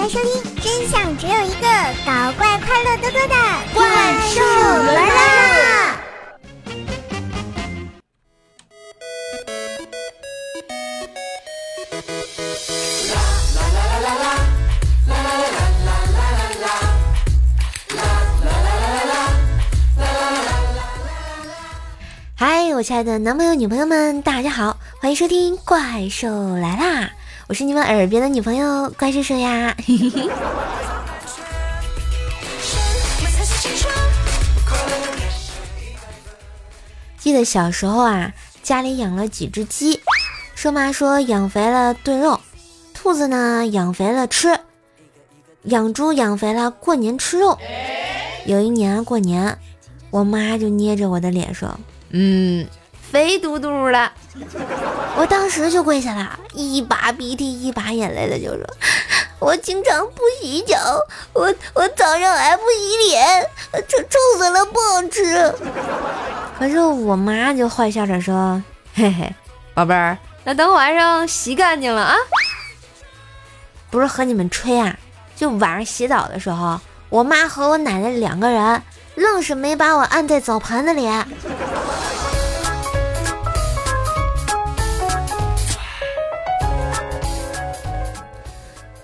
来收听，真相只有一个，搞怪快乐多多的怪兽来啦！嗨，我亲爱的男朋友、女朋友们，大家好，欢迎收听《怪兽来啦》，我是你们耳边的女朋友怪兽兽呀。记得小时候啊，家里养了几只鸡，兽妈说养肥了炖肉，兔子呢养肥了吃，养猪养肥了过年吃肉。有一年过年，我妈就捏着我的脸说。嗯，肥嘟嘟的，我当时就跪下了，一把鼻涕一把眼泪的就说：“我经常不洗脚，我我早上还不洗脸，臭臭死了，不好吃。”可是我妈就坏笑着说：“嘿嘿，宝贝儿，那等晚上洗干净了啊。”不是和你们吹啊，就晚上洗澡的时候，我妈和我奶奶两个人，愣是没把我按在澡盆子里。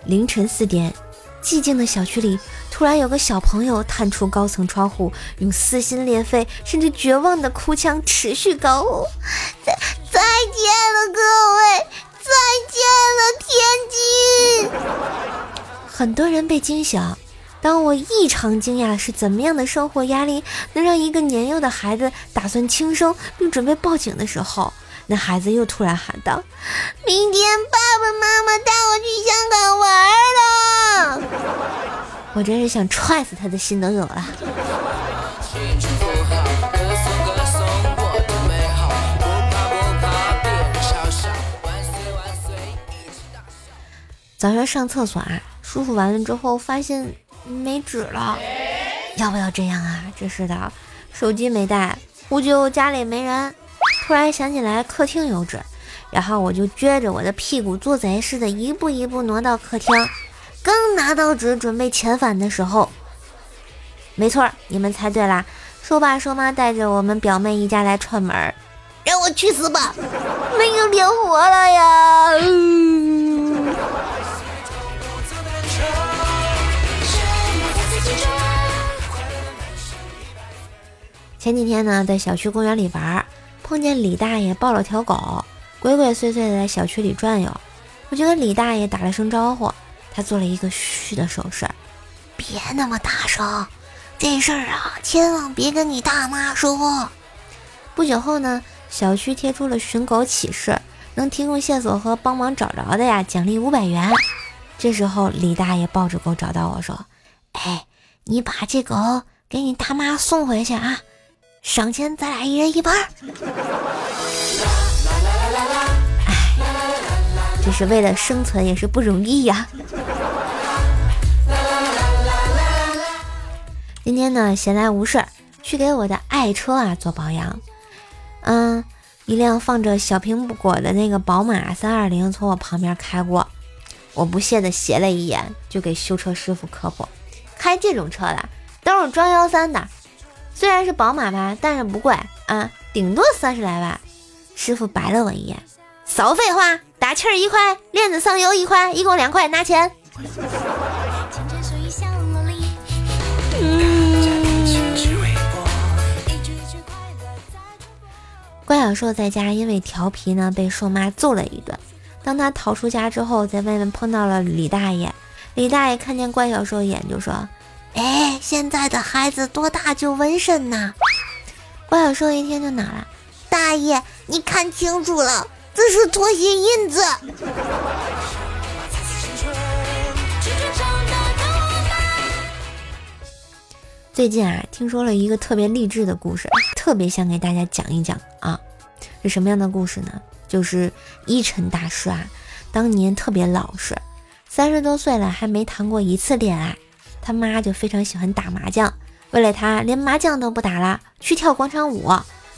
凌晨四点，寂静的小区里突然有个小朋友探出高层窗户，用撕心裂肺甚至绝望的哭腔持续高呼：“再再见了，各位，再见了，天津！” 很多人被惊醒。当我异常惊讶是怎么样的生活压力能让一个年幼的孩子打算轻生并准备报警的时候。那孩子又突然喊道：“明天爸爸妈妈带我去香港。”我真是想踹死他的心都有了。早上上厕所啊，舒服完了之后发现没纸了，要不要这样啊？真是的，手机没带，呼救家里没人。突然想起来客厅有纸，然后我就撅着我的屁股做贼似的，一步一步挪到客厅。刚拿到纸准备遣返的时候，没错，你们猜对啦，说爸说妈带着我们表妹一家来串门，让我去死吧，没有脸活了呀！前几天呢，在小区公园里玩。碰见李大爷抱了条狗，鬼鬼祟祟的在小区里转悠，我就跟李大爷打了声招呼，他做了一个嘘的手势，别那么大声，这事儿啊，千万别跟你大妈说。不久后呢，小区贴出了寻狗启事，能提供线索和帮忙找着的呀，奖励五百元。这时候李大爷抱着狗找到我说：“哎，你把这狗给你大妈送回去啊。”赏钱，咱俩一人一半。哎，这是为了生存，也是不容易呀。今天呢，闲来无事，去给我的爱车啊做保养。嗯，一辆放着小苹果的那个宝马三二零从我旁边开过，我不屑的斜了一眼，就给修车师傅科普：开这种车的都是装幺三的。虽然是宝马吧，但是不贵啊，顶多三十来万。师傅白了我一眼，少废话，打气儿一块，链子上油一块，一共两块，拿钱。怪小兽在家因为调皮呢，被兽妈揍了一顿。当他逃出家之后，在外面碰到了李大爷。李大爷看见怪小兽一眼，就说。哎，现在的孩子多大就纹身呢？怪小兽一听就恼了，大爷，你看清楚了，这是拖鞋印子。最近啊，听说了一个特别励志的故事，特别想给大家讲一讲啊。是什么样的故事呢？就是一晨大师啊，当年特别老实，三十多岁了还没谈过一次恋爱。他妈就非常喜欢打麻将，为了他连麻将都不打了，去跳广场舞，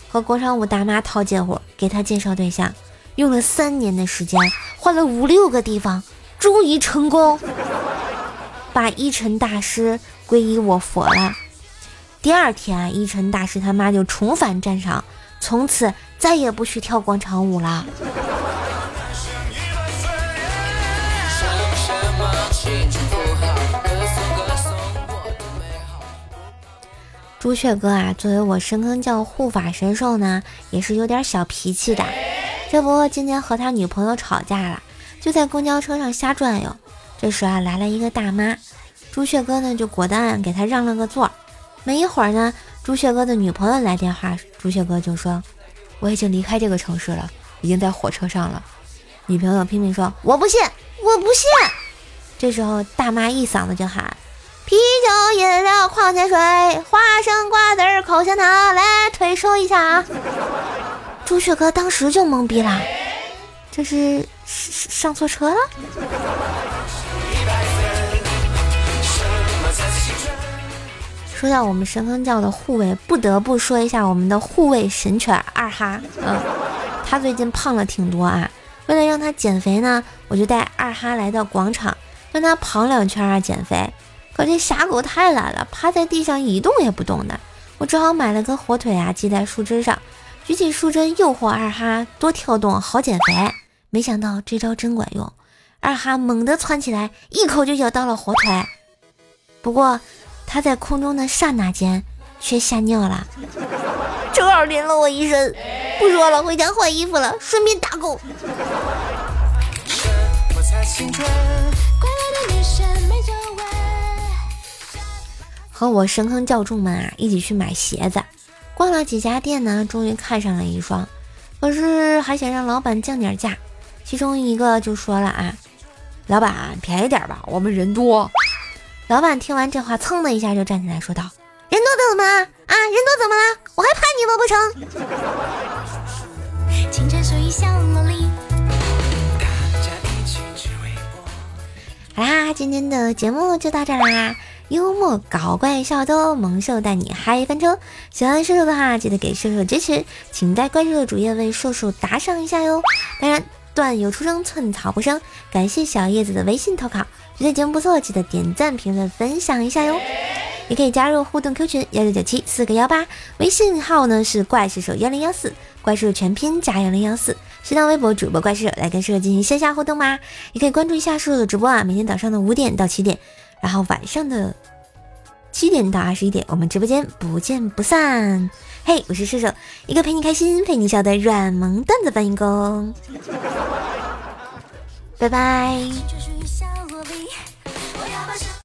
和广场舞大妈套近乎，给他介绍对象，用了三年的时间，换了五六个地方，终于成功。把一尘大师皈依我佛了。第二天，一尘大师他妈就重返战场，从此再也不去跳广场舞了。朱雀哥啊，作为我深坑教护法神兽呢，也是有点小脾气的。这不，今天和他女朋友吵架了，就在公交车上瞎转悠。这时啊，来了一个大妈，朱雀哥呢就果断给他让了个座儿。没一会儿呢，朱雀哥的女朋友来电话，朱雀哥就说：“我已经离开这个城市了，已经在火车上了。”女朋友拼命说：“我不信，我不信。”这时候大妈一嗓子就喊。啤酒、饮料、矿泉水、花生、瓜子、口香糖，来腿收一下啊！朱雀哥当时就懵逼了，这是上错车了。说到我们神风教的护卫，不得不说一下我们的护卫神犬二哈，嗯，他最近胖了挺多啊。为了让他减肥呢，我就带二哈来到广场，让他跑两圈啊减肥。可这傻狗太懒了，趴在地上一动也不动的。我只好买了根火腿啊，系在树枝上，举起树枝诱惑二哈多跳动，好减肥。没想到这招真管用，二哈猛地窜起来，一口就咬到了火腿。不过他在空中的刹那间却吓尿了，正好淋了我一身。不说了，回家换衣服了，顺便打狗。和我深坑教众们啊一起去买鞋子，逛了几家店呢，终于看上了一双，可是还想让老板降点价。其中一个就说了啊：“老板便宜点吧，我们人多。”老板听完这话，噌的一下就站起来说道：“人多怎么了？啊，人多怎么了？我还怕你吗？不成？”好啦，今天的节目就到这啦。幽默搞怪笑逗，萌兽带你嗨翻车！喜欢瘦瘦的话，记得给瘦瘦支持，请在关注的主页为瘦瘦打赏一下哟。当然，段友出生，寸草不生。感谢小叶子的微信投稿，觉得节目不错，记得点赞、评论、分享一下哟。也可以加入互动 Q 群幺六九七四个幺八，微信号呢是怪兽手幺零幺四，怪兽全拼加幺零幺四。新浪微博主播怪兽来跟瘦瘦进行线下互动吗？也可以关注一下瘦瘦的直播啊，每天早上的五点到七点。然后晚上的七点到二十一点，我们直播间不见不散。嘿，我是射手，一个陪你开心、陪你笑的软萌段子搬运工。拜拜。jewelry